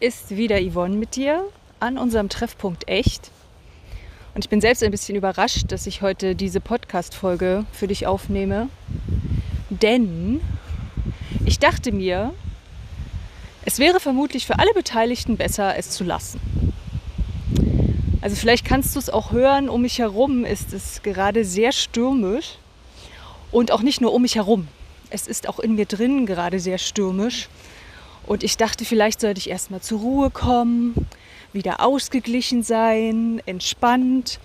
Ist wieder Yvonne mit dir an unserem Treffpunkt Echt. Und ich bin selbst ein bisschen überrascht, dass ich heute diese Podcast-Folge für dich aufnehme. Denn ich dachte mir, es wäre vermutlich für alle Beteiligten besser, es zu lassen. Also vielleicht kannst du es auch hören, um mich herum ist es gerade sehr stürmisch. Und auch nicht nur um mich herum. Es ist auch in mir drin gerade sehr stürmisch. Und ich dachte, vielleicht sollte ich erstmal zur Ruhe kommen, wieder ausgeglichen sein, entspannt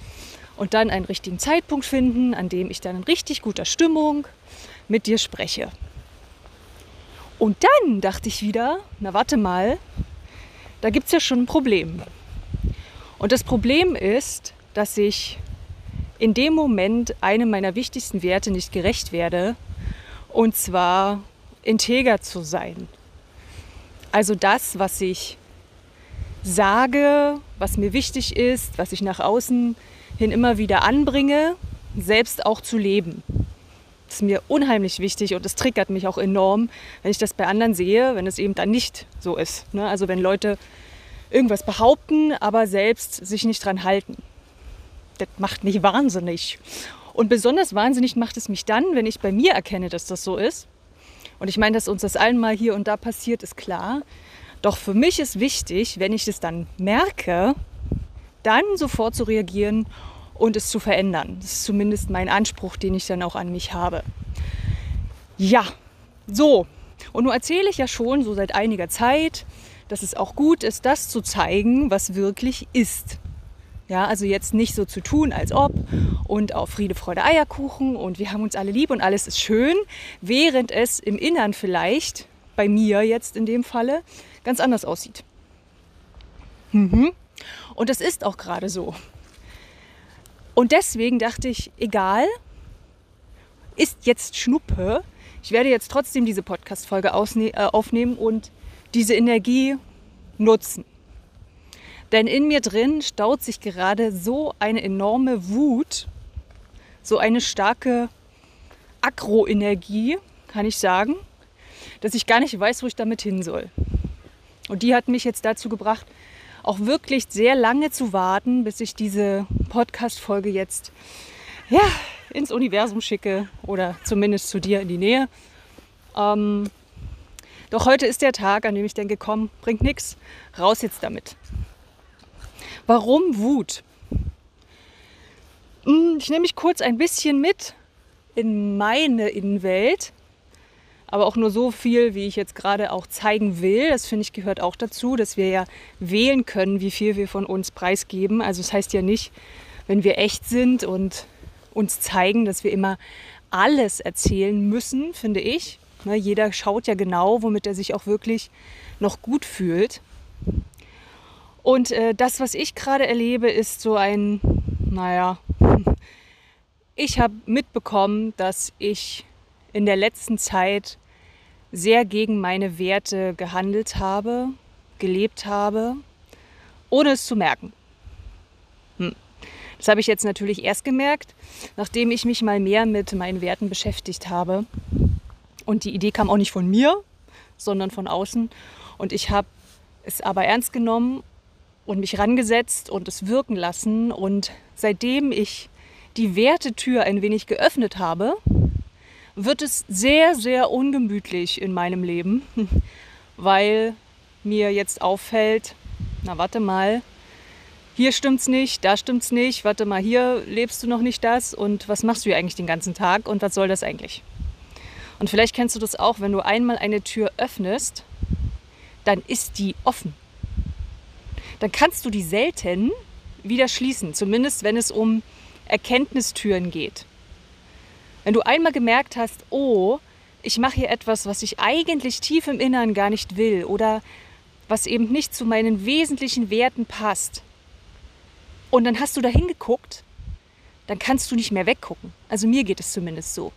und dann einen richtigen Zeitpunkt finden, an dem ich dann in richtig guter Stimmung mit dir spreche. Und dann dachte ich wieder, na warte mal, da gibt es ja schon ein Problem. Und das Problem ist, dass ich in dem Moment einem meiner wichtigsten Werte nicht gerecht werde, und zwar integer zu sein. Also das, was ich sage, was mir wichtig ist, was ich nach außen hin immer wieder anbringe, selbst auch zu leben. Das ist mir unheimlich wichtig und es triggert mich auch enorm, wenn ich das bei anderen sehe, wenn es eben dann nicht so ist. Ne? Also wenn Leute irgendwas behaupten, aber selbst sich nicht dran halten. Das macht mich wahnsinnig. Und besonders wahnsinnig macht es mich dann, wenn ich bei mir erkenne, dass das so ist und ich meine, dass uns das allen mal hier und da passiert, ist klar. Doch für mich ist wichtig, wenn ich das dann merke, dann sofort zu reagieren und es zu verändern. Das ist zumindest mein Anspruch, den ich dann auch an mich habe. Ja, so. Und nun erzähle ich ja schon so seit einiger Zeit, dass es auch gut ist, das zu zeigen, was wirklich ist. Ja, also jetzt nicht so zu tun, als ob und auf Friede, Freude, Eierkuchen und wir haben uns alle lieb und alles ist schön, während es im Innern vielleicht, bei mir jetzt in dem Falle, ganz anders aussieht. Mhm. Und das ist auch gerade so. Und deswegen dachte ich, egal, ist jetzt Schnuppe. Ich werde jetzt trotzdem diese Podcast-Folge äh, aufnehmen und diese Energie nutzen. Denn in mir drin staut sich gerade so eine enorme Wut, so eine starke Agroenergie, kann ich sagen, dass ich gar nicht weiß, wo ich damit hin soll. Und die hat mich jetzt dazu gebracht, auch wirklich sehr lange zu warten, bis ich diese Podcast-Folge jetzt ja, ins Universum schicke oder zumindest zu dir in die Nähe. Ähm, doch heute ist der Tag, an dem ich denke, komm, bringt nichts, raus jetzt damit. Warum Wut? Hm, ich nehme mich kurz ein bisschen mit in meine Innenwelt, aber auch nur so viel, wie ich jetzt gerade auch zeigen will. Das finde ich gehört auch dazu, dass wir ja wählen können, wie viel wir von uns preisgeben. Also das heißt ja nicht, wenn wir echt sind und uns zeigen, dass wir immer alles erzählen müssen, finde ich. Ne, jeder schaut ja genau, womit er sich auch wirklich noch gut fühlt. Und äh, das, was ich gerade erlebe, ist so ein, naja, ich habe mitbekommen, dass ich in der letzten Zeit sehr gegen meine Werte gehandelt habe, gelebt habe, ohne es zu merken. Hm. Das habe ich jetzt natürlich erst gemerkt, nachdem ich mich mal mehr mit meinen Werten beschäftigt habe. Und die Idee kam auch nicht von mir, sondern von außen. Und ich habe es aber ernst genommen und mich rangesetzt und es wirken lassen. Und seitdem ich die Wertetür ein wenig geöffnet habe, wird es sehr, sehr ungemütlich in meinem Leben, weil mir jetzt auffällt, na warte mal, hier stimmt's nicht, da stimmt's nicht, warte mal, hier lebst du noch nicht das und was machst du hier eigentlich den ganzen Tag und was soll das eigentlich? Und vielleicht kennst du das auch, wenn du einmal eine Tür öffnest, dann ist die offen dann kannst du die selten wieder schließen, zumindest wenn es um Erkenntnistüren geht. Wenn du einmal gemerkt hast, oh, ich mache hier etwas, was ich eigentlich tief im Innern gar nicht will oder was eben nicht zu meinen wesentlichen Werten passt. Und dann hast du da hingeguckt, dann kannst du nicht mehr weggucken. Also mir geht es zumindest so.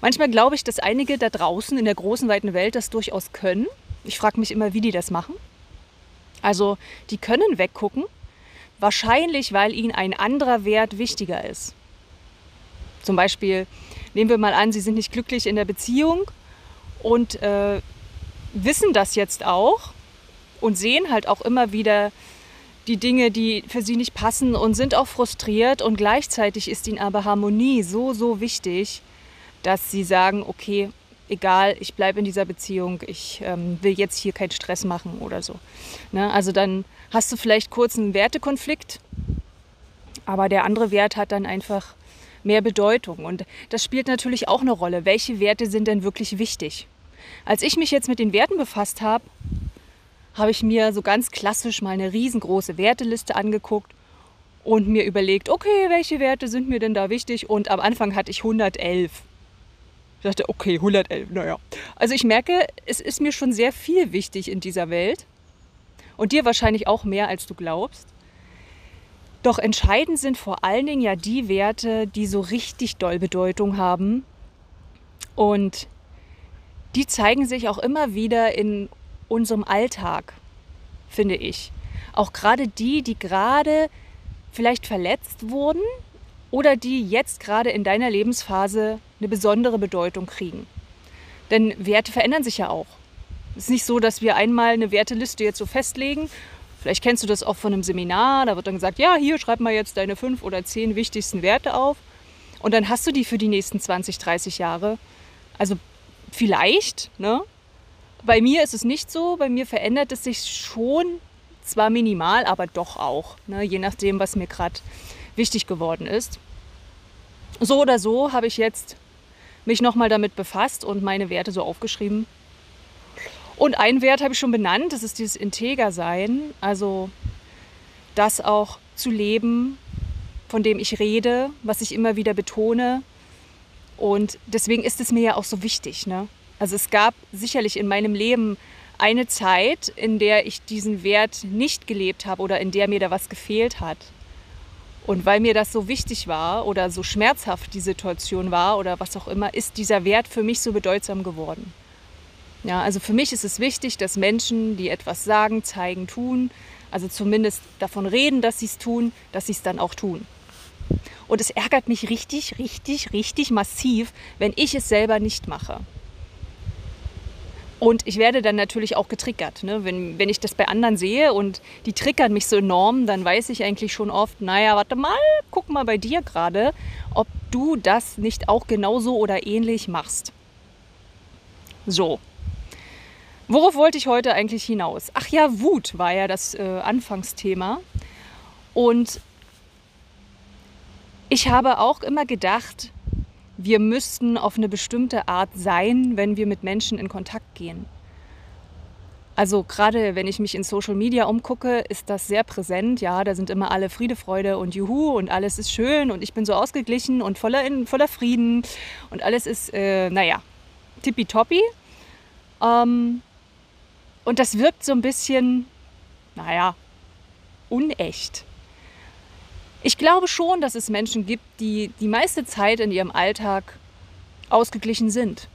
Manchmal glaube ich, dass einige da draußen in der großen, weiten Welt das durchaus können. Ich frage mich immer, wie die das machen. Also die können weggucken, wahrscheinlich weil ihnen ein anderer Wert wichtiger ist. Zum Beispiel nehmen wir mal an, sie sind nicht glücklich in der Beziehung und äh, wissen das jetzt auch und sehen halt auch immer wieder die Dinge, die für sie nicht passen und sind auch frustriert und gleichzeitig ist ihnen aber Harmonie so, so wichtig, dass sie sagen, okay, egal, ich bleibe in dieser Beziehung, ich ähm, will jetzt hier keinen Stress machen oder so. Ne? Also dann hast du vielleicht kurz einen Wertekonflikt, aber der andere Wert hat dann einfach mehr Bedeutung. Und das spielt natürlich auch eine Rolle. Welche Werte sind denn wirklich wichtig? Als ich mich jetzt mit den Werten befasst habe, habe ich mir so ganz klassisch mal eine riesengroße Werteliste angeguckt und mir überlegt, okay, welche Werte sind mir denn da wichtig? Und am Anfang hatte ich 111. Ich dachte, okay, 111, naja. Also ich merke, es ist mir schon sehr viel wichtig in dieser Welt. Und dir wahrscheinlich auch mehr, als du glaubst. Doch entscheidend sind vor allen Dingen ja die Werte, die so richtig doll Bedeutung haben. Und die zeigen sich auch immer wieder in unserem Alltag, finde ich. Auch gerade die, die gerade vielleicht verletzt wurden oder die jetzt gerade in deiner Lebensphase eine besondere Bedeutung kriegen. Denn Werte verändern sich ja auch. Es ist nicht so, dass wir einmal eine Werteliste jetzt so festlegen. Vielleicht kennst du das auch von einem Seminar, da wird dann gesagt, ja, hier schreib mal jetzt deine fünf oder zehn wichtigsten Werte auf. Und dann hast du die für die nächsten 20, 30 Jahre. Also vielleicht, ne? Bei mir ist es nicht so. Bei mir verändert es sich schon, zwar minimal, aber doch auch, ne? je nachdem, was mir gerade wichtig geworden ist. So oder so habe ich jetzt mich nochmal damit befasst und meine Werte so aufgeschrieben. Und einen Wert habe ich schon benannt, das ist dieses Integer-Sein, also das auch zu leben, von dem ich rede, was ich immer wieder betone. Und deswegen ist es mir ja auch so wichtig. Ne? Also es gab sicherlich in meinem Leben eine Zeit, in der ich diesen Wert nicht gelebt habe oder in der mir da was gefehlt hat. Und weil mir das so wichtig war oder so schmerzhaft die Situation war oder was auch immer, ist dieser Wert für mich so bedeutsam geworden. Ja, also für mich ist es wichtig, dass Menschen, die etwas sagen, zeigen, tun, also zumindest davon reden, dass sie es tun, dass sie es dann auch tun. Und es ärgert mich richtig, richtig, richtig massiv, wenn ich es selber nicht mache. Und ich werde dann natürlich auch getriggert. Ne? Wenn, wenn ich das bei anderen sehe und die triggern mich so enorm, dann weiß ich eigentlich schon oft, naja, warte mal, guck mal bei dir gerade, ob du das nicht auch genauso oder ähnlich machst. So. Worauf wollte ich heute eigentlich hinaus? Ach ja, Wut war ja das äh, Anfangsthema. Und ich habe auch immer gedacht, wir müssten auf eine bestimmte Art sein, wenn wir mit Menschen in Kontakt gehen. Also gerade wenn ich mich in Social Media umgucke, ist das sehr präsent. Ja, da sind immer alle Friede, Freude und Juhu und alles ist schön und ich bin so ausgeglichen und voller, in, voller Frieden und alles ist, äh, naja, tippitoppi. Ähm, und das wirkt so ein bisschen, naja, unecht. Ich glaube schon, dass es Menschen gibt, die die meiste Zeit in ihrem Alltag ausgeglichen sind.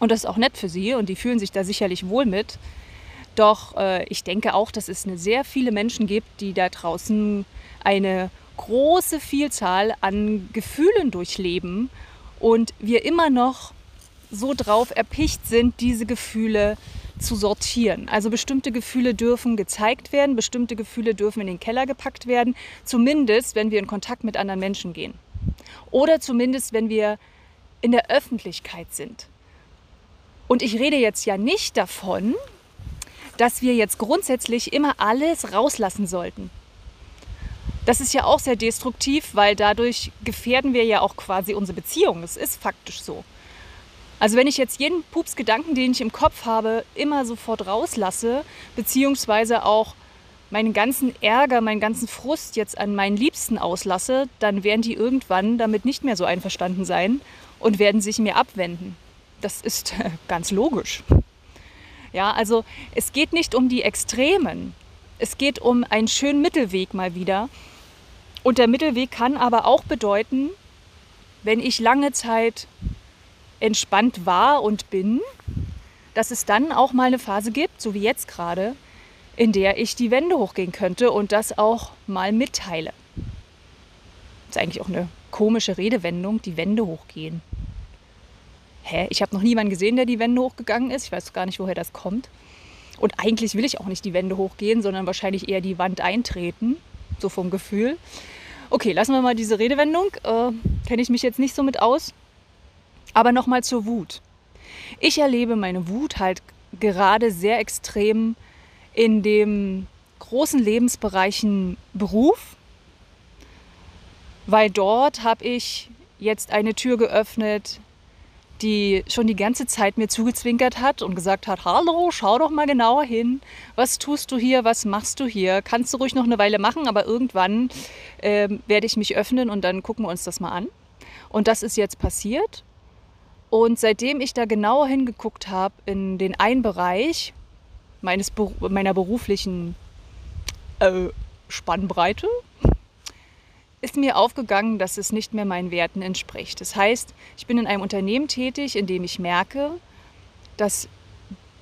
Und das ist auch nett für sie und die fühlen sich da sicherlich wohl mit. Doch äh, ich denke auch, dass es eine sehr viele Menschen gibt, die da draußen eine große Vielzahl an Gefühlen durchleben und wir immer noch so drauf erpicht sind, diese Gefühle zu sortieren. Also bestimmte Gefühle dürfen gezeigt werden, bestimmte Gefühle dürfen in den Keller gepackt werden, zumindest wenn wir in Kontakt mit anderen Menschen gehen. Oder zumindest wenn wir in der Öffentlichkeit sind. Und ich rede jetzt ja nicht davon, dass wir jetzt grundsätzlich immer alles rauslassen sollten. Das ist ja auch sehr destruktiv, weil dadurch gefährden wir ja auch quasi unsere Beziehung. Es ist faktisch so. Also wenn ich jetzt jeden Pupsgedanken, den ich im Kopf habe, immer sofort rauslasse, beziehungsweise auch meinen ganzen Ärger, meinen ganzen Frust jetzt an meinen Liebsten auslasse, dann werden die irgendwann damit nicht mehr so einverstanden sein und werden sich mir abwenden. Das ist ganz logisch. Ja, also es geht nicht um die Extremen. Es geht um einen schönen Mittelweg mal wieder. Und der Mittelweg kann aber auch bedeuten, wenn ich lange Zeit entspannt war und bin, dass es dann auch mal eine Phase gibt, so wie jetzt gerade, in der ich die Wände hochgehen könnte und das auch mal mitteile. Das ist eigentlich auch eine komische Redewendung, die Wände hochgehen. hä, ich habe noch niemanden gesehen, der die Wände hochgegangen ist. Ich weiß gar nicht, woher das kommt. Und eigentlich will ich auch nicht die Wände hochgehen, sondern wahrscheinlich eher die Wand eintreten, so vom Gefühl. Okay, lassen wir mal diese Redewendung. Äh, Kenne ich mich jetzt nicht so mit aus. Aber nochmal zur Wut. Ich erlebe meine Wut halt gerade sehr extrem in dem großen Lebensbereichen Beruf, weil dort habe ich jetzt eine Tür geöffnet, die schon die ganze Zeit mir zugezwinkert hat und gesagt hat, hallo, schau doch mal genauer hin, was tust du hier, was machst du hier, kannst du ruhig noch eine Weile machen, aber irgendwann äh, werde ich mich öffnen und dann gucken wir uns das mal an. Und das ist jetzt passiert. Und seitdem ich da genauer hingeguckt habe in den einen Bereich meines, meiner beruflichen äh, Spannbreite, ist mir aufgegangen, dass es nicht mehr meinen Werten entspricht. Das heißt, ich bin in einem Unternehmen tätig, in dem ich merke, dass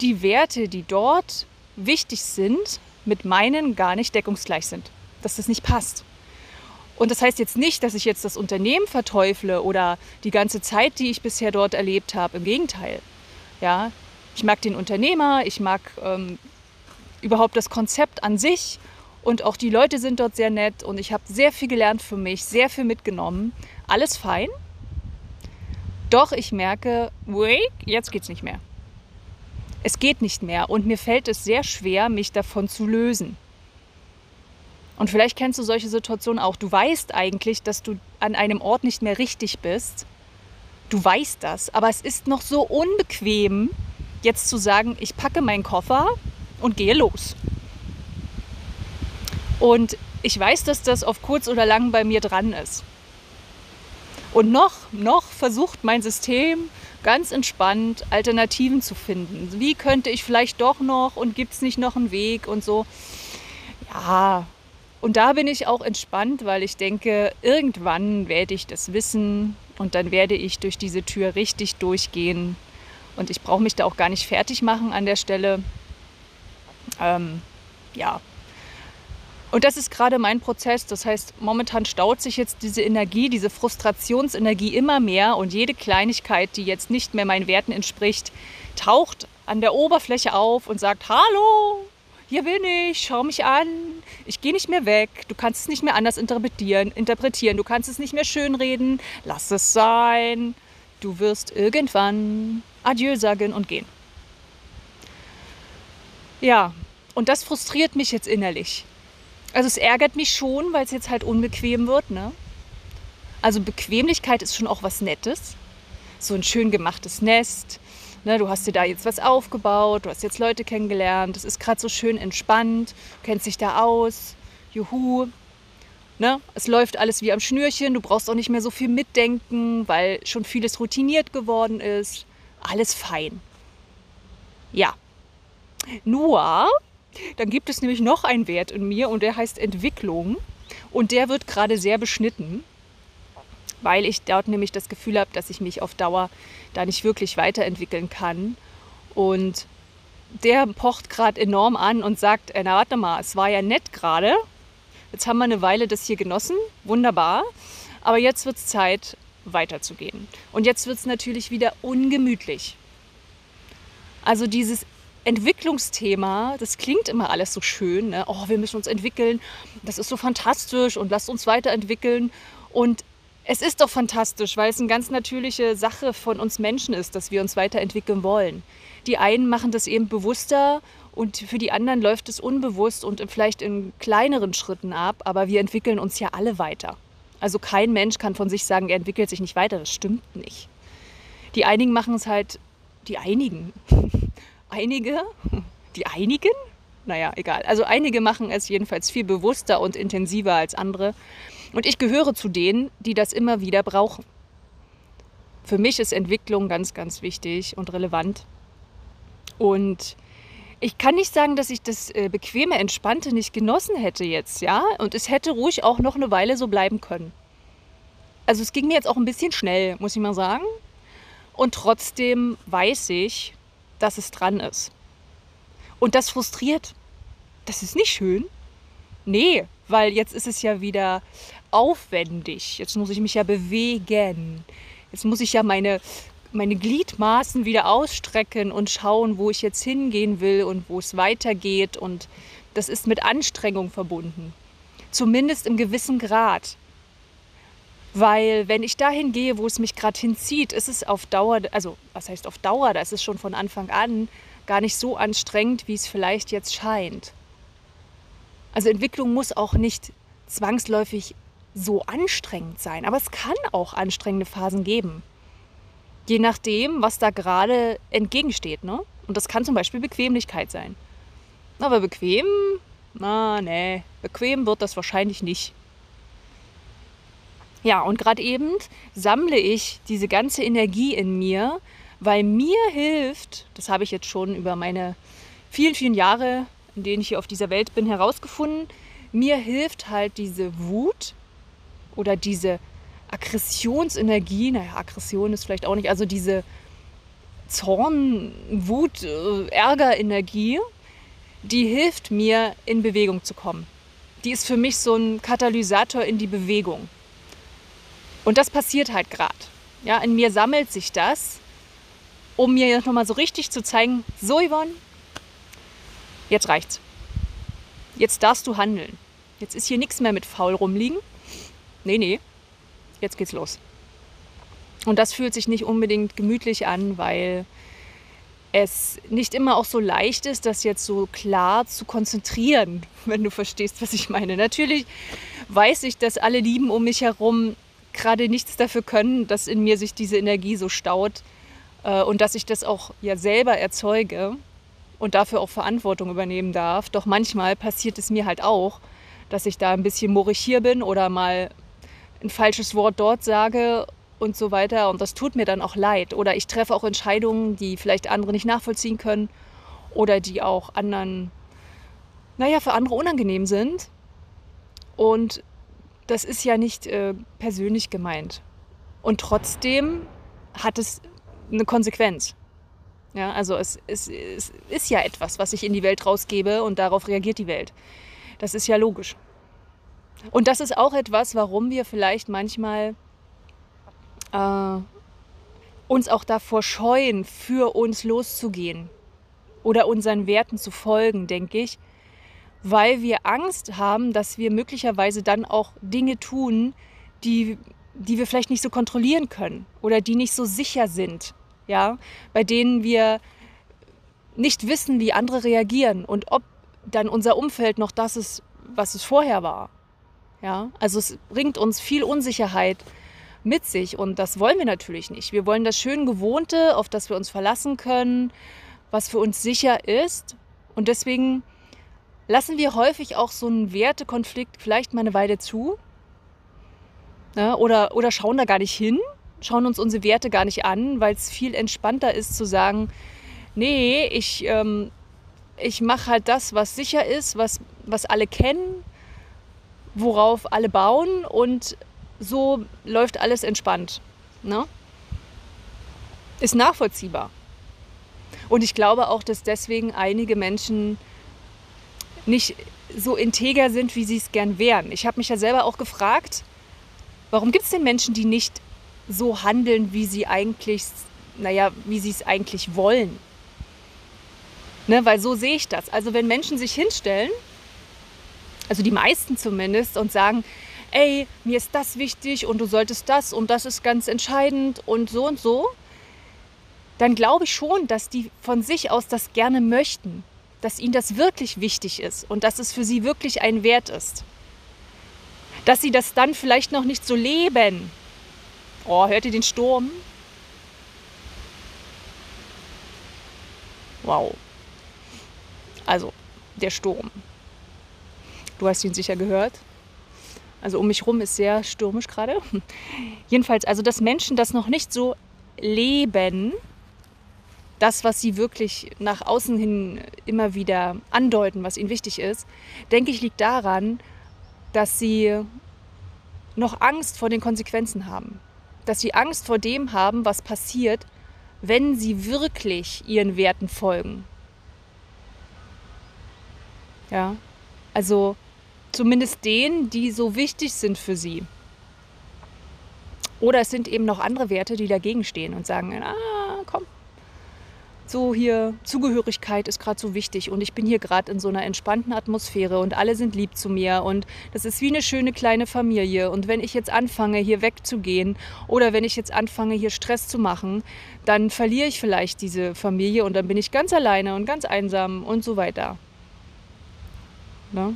die Werte, die dort wichtig sind, mit meinen gar nicht deckungsgleich sind. Dass das nicht passt. Und das heißt jetzt nicht, dass ich jetzt das Unternehmen verteufle oder die ganze Zeit, die ich bisher dort erlebt habe. Im Gegenteil. Ja, ich mag den Unternehmer, ich mag ähm, überhaupt das Konzept an sich und auch die Leute sind dort sehr nett und ich habe sehr viel gelernt für mich, sehr viel mitgenommen. Alles fein. Doch ich merke, wait, jetzt geht's nicht mehr. Es geht nicht mehr und mir fällt es sehr schwer, mich davon zu lösen. Und vielleicht kennst du solche Situationen auch. Du weißt eigentlich, dass du an einem Ort nicht mehr richtig bist. Du weißt das, aber es ist noch so unbequem, jetzt zu sagen, ich packe meinen Koffer und gehe los. Und ich weiß, dass das auf kurz oder lang bei mir dran ist. Und noch, noch versucht mein System ganz entspannt Alternativen zu finden. Wie könnte ich vielleicht doch noch und gibt es nicht noch einen Weg und so. Ja, und da bin ich auch entspannt, weil ich denke, irgendwann werde ich das wissen und dann werde ich durch diese Tür richtig durchgehen. Und ich brauche mich da auch gar nicht fertig machen an der Stelle. Ähm, ja, und das ist gerade mein Prozess. Das heißt, momentan staut sich jetzt diese Energie, diese Frustrationsenergie immer mehr und jede Kleinigkeit, die jetzt nicht mehr meinen Werten entspricht, taucht an der Oberfläche auf und sagt, hallo, hier bin ich, schau mich an, ich gehe nicht mehr weg, du kannst es nicht mehr anders interpretieren, interpretieren, du kannst es nicht mehr schönreden, lass es sein, du wirst irgendwann Adieu sagen und gehen. Ja, und das frustriert mich jetzt innerlich. Also es ärgert mich schon, weil es jetzt halt unbequem wird. Ne? Also Bequemlichkeit ist schon auch was Nettes. So ein schön gemachtes Nest. Ne, du hast dir da jetzt was aufgebaut, du hast jetzt Leute kennengelernt, es ist gerade so schön entspannt, du kennst dich da aus, juhu. Ne? Es läuft alles wie am Schnürchen, du brauchst auch nicht mehr so viel mitdenken, weil schon vieles routiniert geworden ist. Alles fein. Ja. Nur dann gibt es nämlich noch einen Wert in mir und der heißt Entwicklung. Und der wird gerade sehr beschnitten, weil ich dort nämlich das Gefühl habe, dass ich mich auf Dauer da nicht wirklich weiterentwickeln kann. Und der pocht gerade enorm an und sagt, na warte mal, es war ja nett gerade. Jetzt haben wir eine Weile das hier genossen, wunderbar. Aber jetzt wird es Zeit, weiterzugehen. Und jetzt wird es natürlich wieder ungemütlich. Also dieses Entwicklungsthema, das klingt immer alles so schön. Ne? Oh, wir müssen uns entwickeln, das ist so fantastisch und lasst uns weiterentwickeln. Und es ist doch fantastisch, weil es eine ganz natürliche Sache von uns Menschen ist, dass wir uns weiterentwickeln wollen. Die einen machen das eben bewusster und für die anderen läuft es unbewusst und vielleicht in kleineren Schritten ab, aber wir entwickeln uns ja alle weiter. Also kein Mensch kann von sich sagen, er entwickelt sich nicht weiter. Das stimmt nicht. Die einigen machen es halt, die einigen, einige, die einigen, naja, egal. Also einige machen es jedenfalls viel bewusster und intensiver als andere. Und ich gehöre zu denen, die das immer wieder brauchen. Für mich ist Entwicklung ganz, ganz wichtig und relevant. Und ich kann nicht sagen, dass ich das äh, bequeme, entspannte nicht genossen hätte jetzt, ja. Und es hätte ruhig auch noch eine Weile so bleiben können. Also es ging mir jetzt auch ein bisschen schnell, muss ich mal sagen. Und trotzdem weiß ich, dass es dran ist. Und das frustriert. Das ist nicht schön. Nee, weil jetzt ist es ja wieder aufwendig. Jetzt muss ich mich ja bewegen. Jetzt muss ich ja meine meine Gliedmaßen wieder ausstrecken und schauen, wo ich jetzt hingehen will und wo es weitergeht. Und das ist mit Anstrengung verbunden. Zumindest im gewissen Grad. Weil wenn ich dahin gehe, wo es mich gerade hinzieht, ist es auf Dauer, also was heißt auf Dauer, da ist es schon von Anfang an gar nicht so anstrengend, wie es vielleicht jetzt scheint. Also Entwicklung muss auch nicht zwangsläufig so anstrengend sein, aber es kann auch anstrengende Phasen geben. Je nachdem, was da gerade entgegensteht. Ne? Und das kann zum Beispiel Bequemlichkeit sein. Aber bequem, na, nee, bequem wird das wahrscheinlich nicht. Ja, und gerade eben sammle ich diese ganze Energie in mir, weil mir hilft, das habe ich jetzt schon über meine vielen, vielen Jahre, in denen ich hier auf dieser Welt bin, herausgefunden, mir hilft halt diese Wut oder diese Aggressionsenergie, naja, Aggression ist vielleicht auch nicht, also diese Zorn, Wut, äh, Ärgerenergie, die hilft mir, in Bewegung zu kommen. Die ist für mich so ein Katalysator in die Bewegung. Und das passiert halt gerade. Ja, in mir sammelt sich das, um mir jetzt nochmal so richtig zu zeigen, so Yvonne, jetzt reicht's. Jetzt darfst du handeln. Jetzt ist hier nichts mehr mit faul rumliegen. Nee, nee, jetzt geht's los. Und das fühlt sich nicht unbedingt gemütlich an, weil es nicht immer auch so leicht ist, das jetzt so klar zu konzentrieren, wenn du verstehst, was ich meine. Natürlich weiß ich, dass alle Lieben um mich herum gerade nichts dafür können, dass in mir sich diese Energie so staut äh, und dass ich das auch ja selber erzeuge und dafür auch Verantwortung übernehmen darf. Doch manchmal passiert es mir halt auch, dass ich da ein bisschen murrig hier bin oder mal ein falsches Wort dort sage und so weiter. Und das tut mir dann auch leid. Oder ich treffe auch Entscheidungen, die vielleicht andere nicht nachvollziehen können oder die auch anderen, naja, für andere unangenehm sind. Und das ist ja nicht äh, persönlich gemeint. Und trotzdem hat es eine Konsequenz. Ja, also es, es, es ist ja etwas, was ich in die Welt rausgebe und darauf reagiert die Welt. Das ist ja logisch. Und das ist auch etwas, warum wir vielleicht manchmal äh, uns auch davor scheuen, für uns loszugehen oder unseren Werten zu folgen, denke ich, weil wir Angst haben, dass wir möglicherweise dann auch Dinge tun, die, die wir vielleicht nicht so kontrollieren können oder die nicht so sicher sind, ja, bei denen wir nicht wissen, wie andere reagieren und ob dann unser Umfeld noch das ist, was es vorher war. Ja, also es bringt uns viel Unsicherheit mit sich und das wollen wir natürlich nicht. Wir wollen das schön Gewohnte, auf das wir uns verlassen können, was für uns sicher ist und deswegen lassen wir häufig auch so einen Wertekonflikt vielleicht mal eine Weile zu ja, oder, oder schauen da gar nicht hin, schauen uns unsere Werte gar nicht an, weil es viel entspannter ist zu sagen, nee, ich, ähm, ich mache halt das, was sicher ist, was, was alle kennen, worauf alle bauen und so läuft alles entspannt. Ne? Ist nachvollziehbar. Und ich glaube auch, dass deswegen einige Menschen nicht so integer sind, wie sie es gern wären. Ich habe mich ja selber auch gefragt, warum gibt es denn Menschen, die nicht so handeln, wie sie eigentlich, naja, wie sie es eigentlich wollen? Ne, weil so sehe ich das. Also wenn Menschen sich hinstellen also die meisten zumindest, und sagen, ey, mir ist das wichtig und du solltest das und das ist ganz entscheidend und so und so, dann glaube ich schon, dass die von sich aus das gerne möchten, dass ihnen das wirklich wichtig ist und dass es für sie wirklich ein Wert ist. Dass sie das dann vielleicht noch nicht so leben. Oh, hört ihr den Sturm? Wow. Also, der Sturm. Du hast ihn sicher gehört. Also um mich rum ist sehr stürmisch gerade. Jedenfalls, also dass Menschen das noch nicht so leben, das, was sie wirklich nach außen hin immer wieder andeuten, was ihnen wichtig ist, denke ich, liegt daran, dass sie noch Angst vor den Konsequenzen haben. Dass sie Angst vor dem haben, was passiert, wenn sie wirklich ihren Werten folgen. Ja, also zumindest denen, die so wichtig sind für sie. Oder es sind eben noch andere Werte, die dagegen stehen und sagen, ah, komm, so hier, Zugehörigkeit ist gerade so wichtig und ich bin hier gerade in so einer entspannten Atmosphäre und alle sind lieb zu mir und das ist wie eine schöne kleine Familie und wenn ich jetzt anfange, hier wegzugehen oder wenn ich jetzt anfange, hier Stress zu machen, dann verliere ich vielleicht diese Familie und dann bin ich ganz alleine und ganz einsam und so weiter. Ne?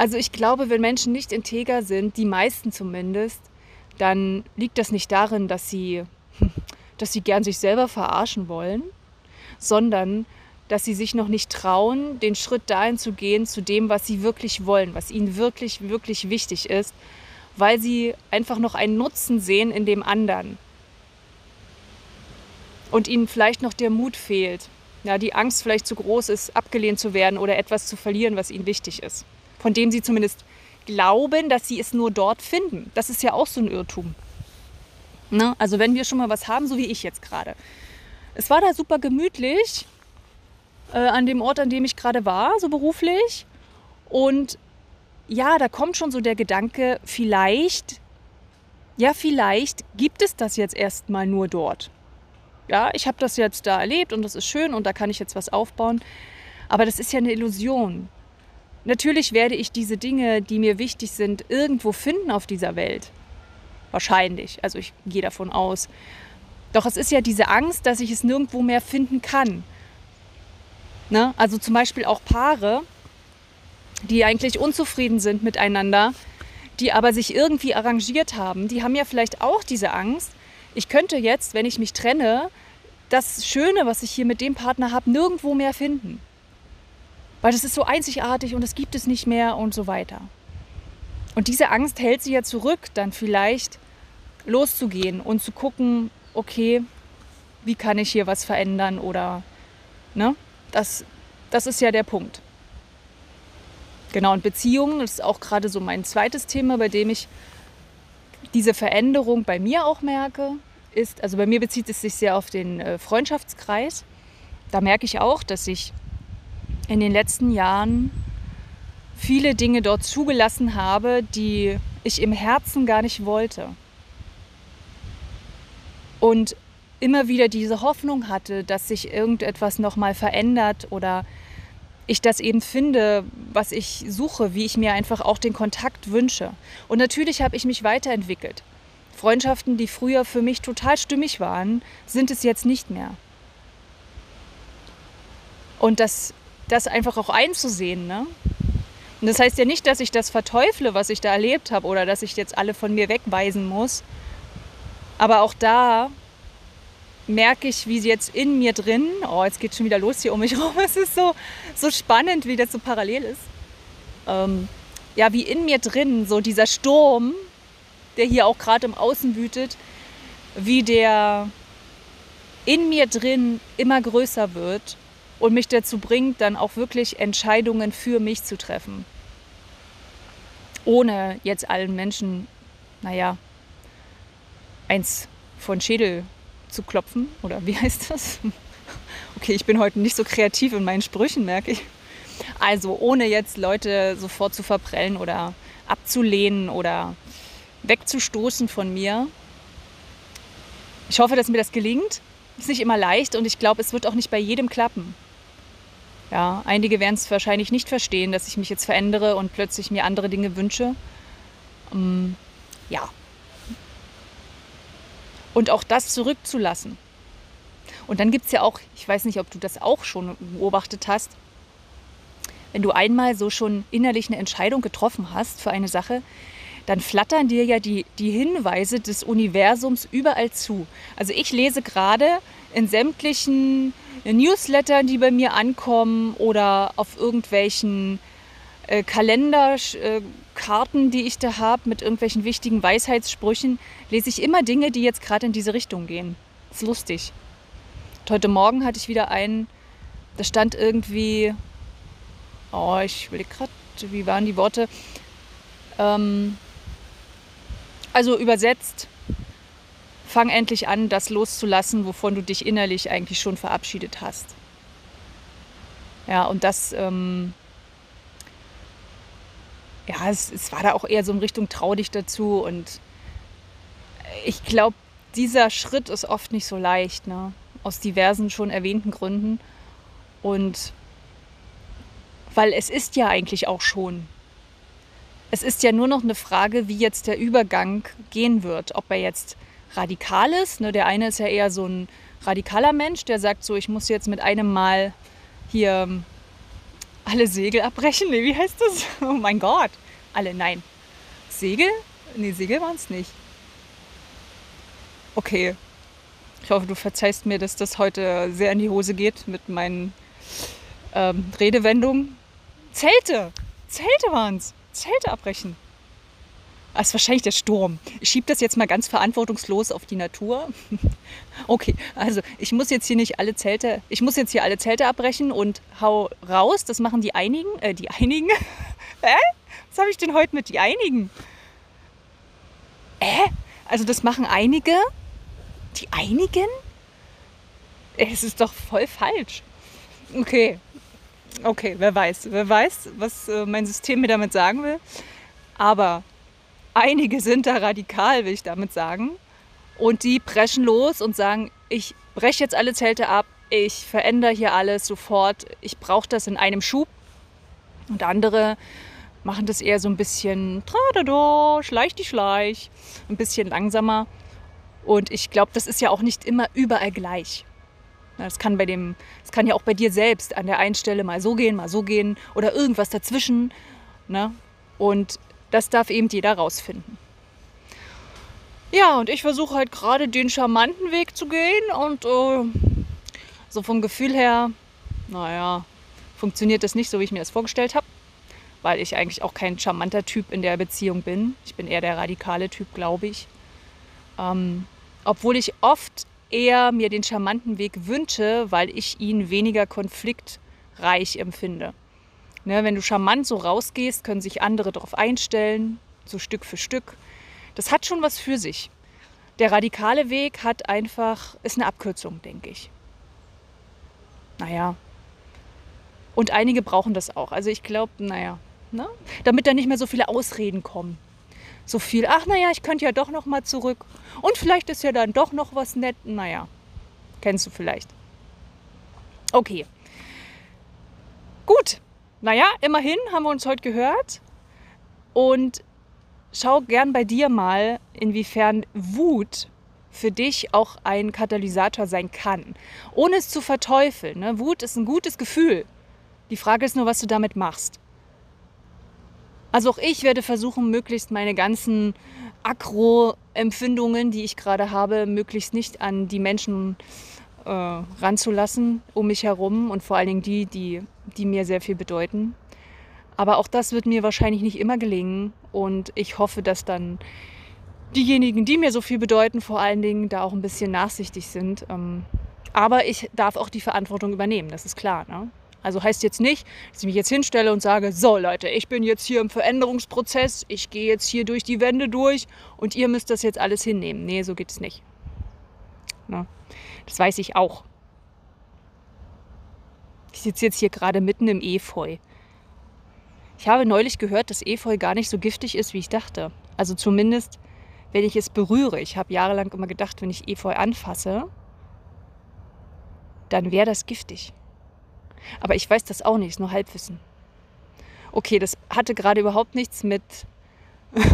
Also ich glaube, wenn Menschen nicht integer sind, die meisten zumindest, dann liegt das nicht darin, dass sie, dass sie gern sich selber verarschen wollen, sondern dass sie sich noch nicht trauen, den Schritt dahin zu gehen, zu dem, was sie wirklich wollen, was ihnen wirklich, wirklich wichtig ist, weil sie einfach noch einen Nutzen sehen in dem anderen. Und ihnen vielleicht noch der Mut fehlt, ja, die Angst vielleicht zu groß ist, abgelehnt zu werden oder etwas zu verlieren, was ihnen wichtig ist. Von dem sie zumindest glauben, dass sie es nur dort finden. Das ist ja auch so ein Irrtum. Ne? Also wenn wir schon mal was haben, so wie ich jetzt gerade, es war da super gemütlich äh, an dem Ort, an dem ich gerade war, so beruflich. Und ja, da kommt schon so der Gedanke, vielleicht, ja, vielleicht gibt es das jetzt erstmal nur dort. Ja, ich habe das jetzt da erlebt und das ist schön und da kann ich jetzt was aufbauen. Aber das ist ja eine Illusion. Natürlich werde ich diese Dinge, die mir wichtig sind, irgendwo finden auf dieser Welt. Wahrscheinlich. Also ich gehe davon aus. Doch es ist ja diese Angst, dass ich es nirgendwo mehr finden kann. Ne? Also zum Beispiel auch Paare, die eigentlich unzufrieden sind miteinander, die aber sich irgendwie arrangiert haben, die haben ja vielleicht auch diese Angst. Ich könnte jetzt, wenn ich mich trenne, das Schöne, was ich hier mit dem Partner habe, nirgendwo mehr finden. Weil das ist so einzigartig und es gibt es nicht mehr und so weiter. Und diese Angst hält sie ja zurück, dann vielleicht loszugehen und zu gucken, okay, wie kann ich hier was verändern oder, ne? Das, das ist ja der Punkt. Genau, und Beziehungen ist auch gerade so mein zweites Thema, bei dem ich diese Veränderung bei mir auch merke, ist, also bei mir bezieht es sich sehr auf den äh, Freundschaftskreis. Da merke ich auch, dass ich in den letzten Jahren viele Dinge dort zugelassen habe, die ich im Herzen gar nicht wollte und immer wieder diese Hoffnung hatte, dass sich irgendetwas nochmal verändert oder ich das eben finde, was ich suche, wie ich mir einfach auch den Kontakt wünsche. Und natürlich habe ich mich weiterentwickelt. Freundschaften, die früher für mich total stimmig waren, sind es jetzt nicht mehr. Und das, das einfach auch einzusehen. Ne? Und das heißt ja nicht, dass ich das verteufle, was ich da erlebt habe, oder dass ich jetzt alle von mir wegweisen muss, aber auch da merke ich, wie sie jetzt in mir drin, oh, jetzt geht schon wieder los hier um mich rum, es ist so, so spannend, wie das so parallel ist. Ähm, ja, wie in mir drin so dieser Sturm, der hier auch gerade im Außen wütet, wie der in mir drin immer größer wird und mich dazu bringt, dann auch wirklich Entscheidungen für mich zu treffen. Ohne jetzt allen Menschen, naja, eins von Schädel zu klopfen. Oder wie heißt das? Okay, ich bin heute nicht so kreativ in meinen Sprüchen, merke ich. Also ohne jetzt Leute sofort zu verprellen oder abzulehnen oder wegzustoßen von mir. Ich hoffe, dass mir das gelingt. Ist nicht immer leicht und ich glaube, es wird auch nicht bei jedem klappen. Ja, einige werden es wahrscheinlich nicht verstehen, dass ich mich jetzt verändere und plötzlich mir andere Dinge wünsche. Ähm, ja, und auch das zurückzulassen. Und dann gibt es ja auch, ich weiß nicht, ob du das auch schon beobachtet hast, wenn du einmal so schon innerlich eine Entscheidung getroffen hast für eine Sache, dann flattern dir ja die, die Hinweise des Universums überall zu. Also ich lese gerade in sämtlichen Newslettern, die bei mir ankommen oder auf irgendwelchen äh, Kalenderkarten, äh, die ich da habe, mit irgendwelchen wichtigen Weisheitssprüchen, lese ich immer Dinge, die jetzt gerade in diese Richtung gehen. Das ist lustig. Und heute Morgen hatte ich wieder einen, da stand irgendwie, oh, ich will gerade, wie waren die Worte? Ähm, also übersetzt, fang endlich an, das loszulassen, wovon du dich innerlich eigentlich schon verabschiedet hast. Ja, und das ähm, ja, es, es war da auch eher so in Richtung trau dich dazu und ich glaube, dieser Schritt ist oft nicht so leicht, ne? aus diversen schon erwähnten Gründen. Und weil es ist ja eigentlich auch schon. Es ist ja nur noch eine Frage, wie jetzt der Übergang gehen wird. Ob er jetzt radikal ist. Ne? Der eine ist ja eher so ein radikaler Mensch, der sagt so, ich muss jetzt mit einem Mal hier ähm, alle Segel abbrechen. Nee, wie heißt das? Oh mein Gott. Alle, nein. Segel? Nee, Segel waren es nicht. Okay. Ich hoffe, du verzeihst mir, dass das heute sehr in die Hose geht mit meinen ähm, Redewendungen. Zelte! Zelte waren es. Zelte abbrechen. Das ist wahrscheinlich der Sturm. Ich schiebe das jetzt mal ganz verantwortungslos auf die Natur. okay, also ich muss jetzt hier nicht alle Zelte, ich muss jetzt hier alle Zelte abbrechen und hau raus. Das machen die einigen, äh, die einigen. Hä? Was habe ich denn heute mit die einigen? Äh? Also das machen einige. Die einigen? Es ist doch voll falsch. Okay. Okay, wer weiß. Wer weiß, was äh, mein System mir damit sagen will. Aber einige sind da radikal, will ich damit sagen. Und die preschen los und sagen, ich breche jetzt alle Zelte ab, ich verändere hier alles sofort, ich brauche das in einem Schub. Und andere machen das eher so ein bisschen schleich die schleich, ein bisschen langsamer. Und ich glaube, das ist ja auch nicht immer überall gleich. Das kann bei dem, das kann ja auch bei dir selbst an der einen Stelle mal so gehen, mal so gehen oder irgendwas dazwischen. Ne? Und das darf eben jeder rausfinden. Ja, und ich versuche halt gerade den charmanten Weg zu gehen und äh, so vom Gefühl her, naja, funktioniert das nicht so, wie ich mir das vorgestellt habe, weil ich eigentlich auch kein charmanter Typ in der Beziehung bin. Ich bin eher der radikale Typ, glaube ich. Ähm, obwohl ich oft eher mir den charmanten Weg wünsche, weil ich ihn weniger konfliktreich empfinde. Ne, wenn du charmant so rausgehst, können sich andere darauf einstellen, so Stück für Stück. Das hat schon was für sich. Der radikale Weg hat einfach, ist eine Abkürzung, denke ich. Naja. Und einige brauchen das auch. Also ich glaube, naja, ne? damit da nicht mehr so viele Ausreden kommen. So viel, ach naja, ich könnte ja doch noch mal zurück. Und vielleicht ist ja dann doch noch was nett. Naja, kennst du vielleicht. Okay. Gut, naja, immerhin haben wir uns heute gehört. Und schau gern bei dir mal, inwiefern Wut für dich auch ein Katalysator sein kann. Ohne es zu verteufeln. Ne? Wut ist ein gutes Gefühl. Die Frage ist nur, was du damit machst. Also auch ich werde versuchen, möglichst meine ganzen Akro-Empfindungen, die ich gerade habe, möglichst nicht an die Menschen äh, ranzulassen um mich herum und vor allen Dingen die, die, die mir sehr viel bedeuten. Aber auch das wird mir wahrscheinlich nicht immer gelingen und ich hoffe, dass dann diejenigen, die mir so viel bedeuten, vor allen Dingen da auch ein bisschen nachsichtig sind. Ähm, aber ich darf auch die Verantwortung übernehmen, das ist klar. Ne? Also heißt jetzt nicht, dass ich mich jetzt hinstelle und sage, so Leute, ich bin jetzt hier im Veränderungsprozess, ich gehe jetzt hier durch die Wände durch und ihr müsst das jetzt alles hinnehmen. Nee, so geht es nicht. Ne? Das weiß ich auch. Ich sitze jetzt hier gerade mitten im Efeu. Ich habe neulich gehört, dass Efeu gar nicht so giftig ist, wie ich dachte. Also zumindest, wenn ich es berühre. Ich habe jahrelang immer gedacht, wenn ich Efeu anfasse, dann wäre das giftig. Aber ich weiß das auch nicht, ist nur Halbwissen. Okay, das hatte gerade überhaupt nichts mit,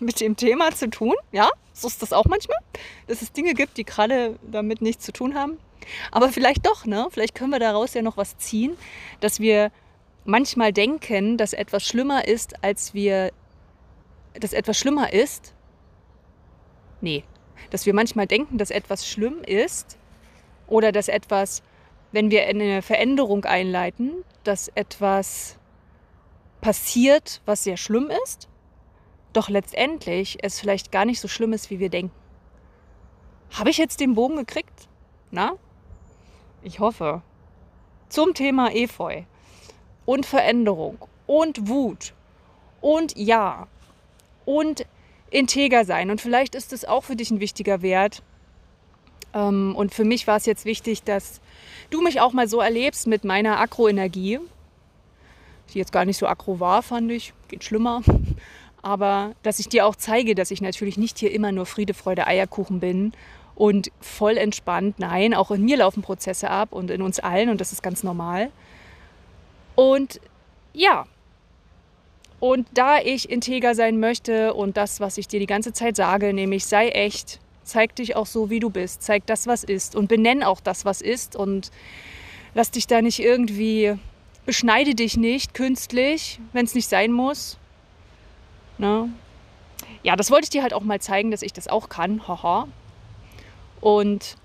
mit dem Thema zu tun. Ja, so ist das auch manchmal, dass es Dinge gibt, die gerade damit nichts zu tun haben. Aber vielleicht doch, ne? Vielleicht können wir daraus ja noch was ziehen, dass wir manchmal denken, dass etwas schlimmer ist, als wir, dass etwas schlimmer ist. Nee, dass wir manchmal denken, dass etwas schlimm ist oder dass etwas, wenn wir eine Veränderung einleiten, dass etwas passiert, was sehr schlimm ist doch letztendlich es vielleicht gar nicht so schlimm ist, wie wir denken. Habe ich jetzt den Bogen gekriegt? Na? Ich hoffe. Zum Thema Efeu und Veränderung und Wut und Ja und integer sein. Und vielleicht ist es auch für dich ein wichtiger Wert. Ähm, und für mich war es jetzt wichtig, dass du mich auch mal so erlebst mit meiner Akroenergie, die jetzt gar nicht so akro war, fand ich. Geht schlimmer. Aber dass ich dir auch zeige, dass ich natürlich nicht hier immer nur Friede, Freude, Eierkuchen bin und voll entspannt. Nein, auch in mir laufen Prozesse ab und in uns allen und das ist ganz normal. Und ja, und da ich integer sein möchte und das, was ich dir die ganze Zeit sage, nämlich sei echt, zeig dich auch so, wie du bist, zeig das, was ist und benenn auch das, was ist und lass dich da nicht irgendwie, beschneide dich nicht künstlich, wenn es nicht sein muss. Ne? Ja, das wollte ich dir halt auch mal zeigen, dass ich das auch kann, haha. Und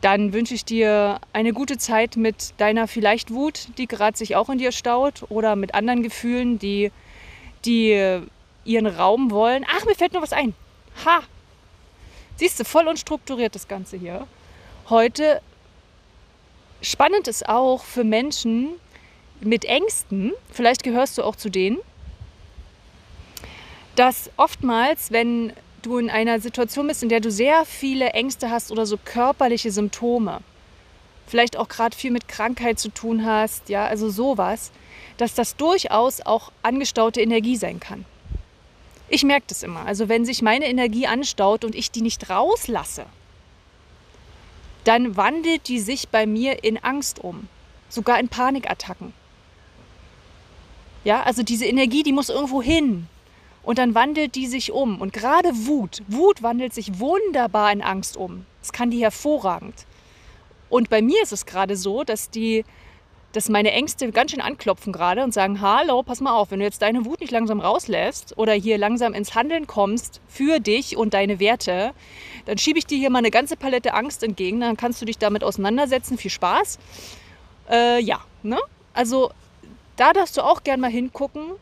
dann wünsche ich dir eine gute Zeit mit deiner vielleicht Wut, die gerade sich auch in dir staut, oder mit anderen Gefühlen, die, die ihren Raum wollen. Ach, mir fällt nur was ein. Ha! Siehst du, voll unstrukturiert das Ganze hier. Heute spannend ist auch für Menschen mit Ängsten, vielleicht gehörst du auch zu denen, dass oftmals, wenn du in einer Situation bist, in der du sehr viele Ängste hast oder so körperliche Symptome, vielleicht auch gerade viel mit Krankheit zu tun hast, ja, also sowas, dass das durchaus auch angestaute Energie sein kann. Ich merke das immer. Also wenn sich meine Energie anstaut und ich die nicht rauslasse, dann wandelt die sich bei mir in Angst um, sogar in Panikattacken. Ja, also diese Energie, die muss irgendwo hin und dann wandelt die sich um. Und gerade Wut, Wut wandelt sich wunderbar in Angst um. Das kann die hervorragend. Und bei mir ist es gerade so, dass die, dass meine Ängste ganz schön anklopfen gerade und sagen, hallo, pass mal auf, wenn du jetzt deine Wut nicht langsam rauslässt oder hier langsam ins Handeln kommst für dich und deine Werte, dann schiebe ich dir hier mal eine ganze Palette Angst entgegen, dann kannst du dich damit auseinandersetzen. Viel Spaß. Äh, ja, ne? Also da darfst du auch gern mal hingucken,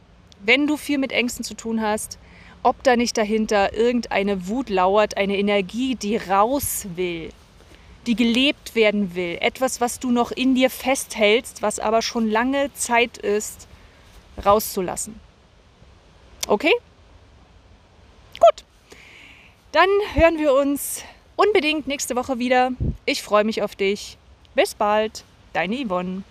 wenn du viel mit Ängsten zu tun hast, ob da nicht dahinter irgendeine Wut lauert, eine Energie, die raus will, die gelebt werden will, etwas, was du noch in dir festhältst, was aber schon lange Zeit ist, rauszulassen. Okay? Gut. Dann hören wir uns unbedingt nächste Woche wieder. Ich freue mich auf dich. Bis bald, deine Yvonne.